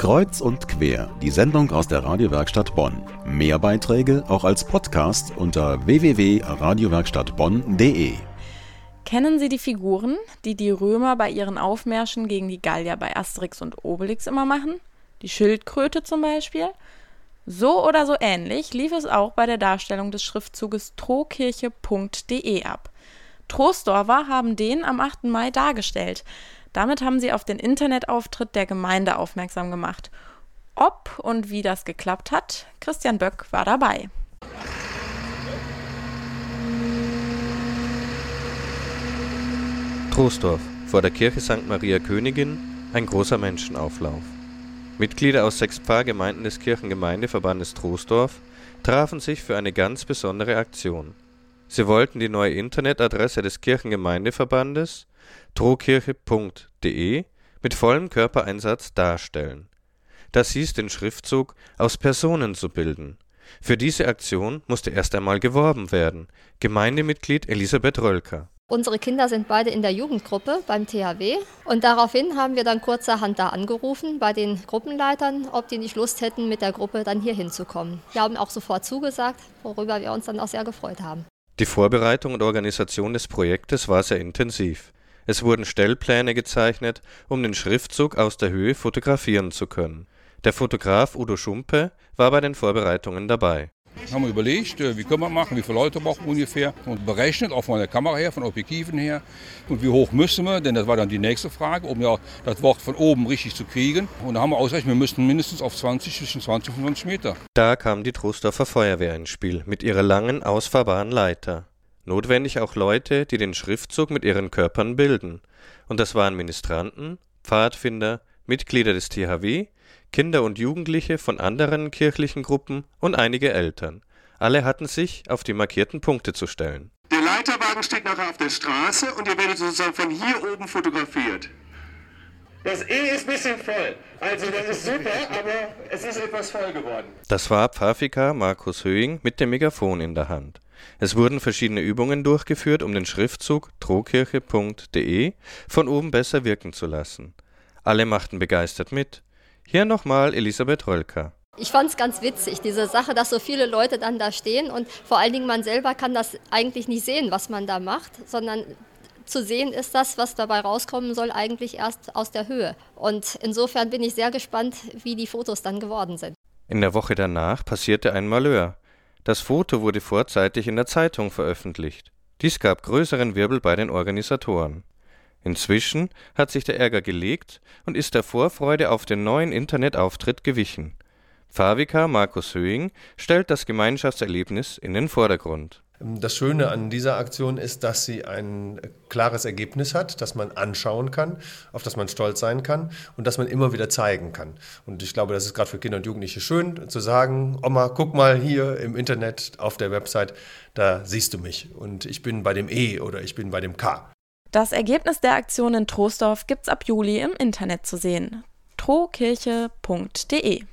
Kreuz und quer, die Sendung aus der Radiowerkstatt Bonn. Mehr Beiträge auch als Podcast unter www.radiowerkstattbonn.de. Kennen Sie die Figuren, die die Römer bei ihren Aufmärschen gegen die Gallier bei Asterix und Obelix immer machen? Die Schildkröte zum Beispiel? So oder so ähnlich lief es auch bei der Darstellung des Schriftzuges trokirche.de ab. Troisdorfer haben den am 8. Mai dargestellt. Damit haben sie auf den Internetauftritt der Gemeinde aufmerksam gemacht. Ob und wie das geklappt hat, Christian Böck war dabei. Troisdorf, vor der Kirche St. Maria Königin, ein großer Menschenauflauf. Mitglieder aus sechs Pfarrgemeinden des Kirchengemeindeverbandes Troisdorf trafen sich für eine ganz besondere Aktion. Sie wollten die neue Internetadresse des Kirchengemeindeverbandes trokirche.de mit vollem Körpereinsatz darstellen. Das hieß, den Schriftzug aus Personen zu bilden. Für diese Aktion musste erst einmal geworben werden. Gemeindemitglied Elisabeth Röllker. Unsere Kinder sind beide in der Jugendgruppe beim THW und daraufhin haben wir dann kurzerhand da angerufen bei den Gruppenleitern, ob die nicht Lust hätten, mit der Gruppe dann hier hinzukommen. Die haben auch sofort zugesagt, worüber wir uns dann auch sehr gefreut haben. Die Vorbereitung und Organisation des Projektes war sehr intensiv. Es wurden Stellpläne gezeichnet, um den Schriftzug aus der Höhe fotografieren zu können. Der Fotograf Udo Schumpe war bei den Vorbereitungen dabei. Haben wir überlegt, äh, wie können wir machen, wie viele Leute brauchen wir ungefähr und berechnet, auch von der Kamera her, von Objektiven her und wie hoch müssen wir, denn das war dann die nächste Frage, um ja das Wort von oben richtig zu kriegen. Und da haben wir ausgerechnet, wir müssten mindestens auf 20, zwischen 20 und 25 Meter. Da kam die Trostorfer Feuerwehr ins Spiel mit ihrer langen, ausfahrbaren Leiter. Notwendig auch Leute, die den Schriftzug mit ihren Körpern bilden. Und das waren Ministranten, Pfadfinder, Mitglieder des THW, Kinder und Jugendliche von anderen kirchlichen Gruppen und einige Eltern. Alle hatten sich auf die markierten Punkte zu stellen. Der Leiterwagen steht nachher auf der Straße und ihr werdet sozusagen von hier oben fotografiert. Das E ist ein bisschen voll. Also das ist super, aber es ist etwas voll geworden. Das war Pfafika Markus Höing mit dem Megafon in der Hand. Es wurden verschiedene Übungen durchgeführt, um den Schriftzug trokirche.de von oben besser wirken zu lassen. Alle machten begeistert mit. Hier nochmal Elisabeth Rölker. Ich fand es ganz witzig, diese Sache, dass so viele Leute dann da stehen und vor allen Dingen man selber kann das eigentlich nicht sehen, was man da macht, sondern zu sehen ist das, was dabei rauskommen soll, eigentlich erst aus der Höhe. Und insofern bin ich sehr gespannt, wie die Fotos dann geworden sind. In der Woche danach passierte ein Malheur. Das Foto wurde vorzeitig in der Zeitung veröffentlicht. Dies gab größeren Wirbel bei den Organisatoren. Inzwischen hat sich der Ärger gelegt und ist der Vorfreude auf den neuen Internetauftritt gewichen. Favika Markus Höing stellt das Gemeinschaftserlebnis in den Vordergrund. Das Schöne an dieser Aktion ist, dass sie ein klares Ergebnis hat, das man anschauen kann, auf das man stolz sein kann und das man immer wieder zeigen kann. Und ich glaube, das ist gerade für Kinder und Jugendliche schön zu sagen, Oma, guck mal hier im Internet auf der Website, da siehst du mich und ich bin bei dem E oder ich bin bei dem K. Das Ergebnis der Aktion in Troisdorf gibt's ab Juli im Internet zu sehen. trokirche.de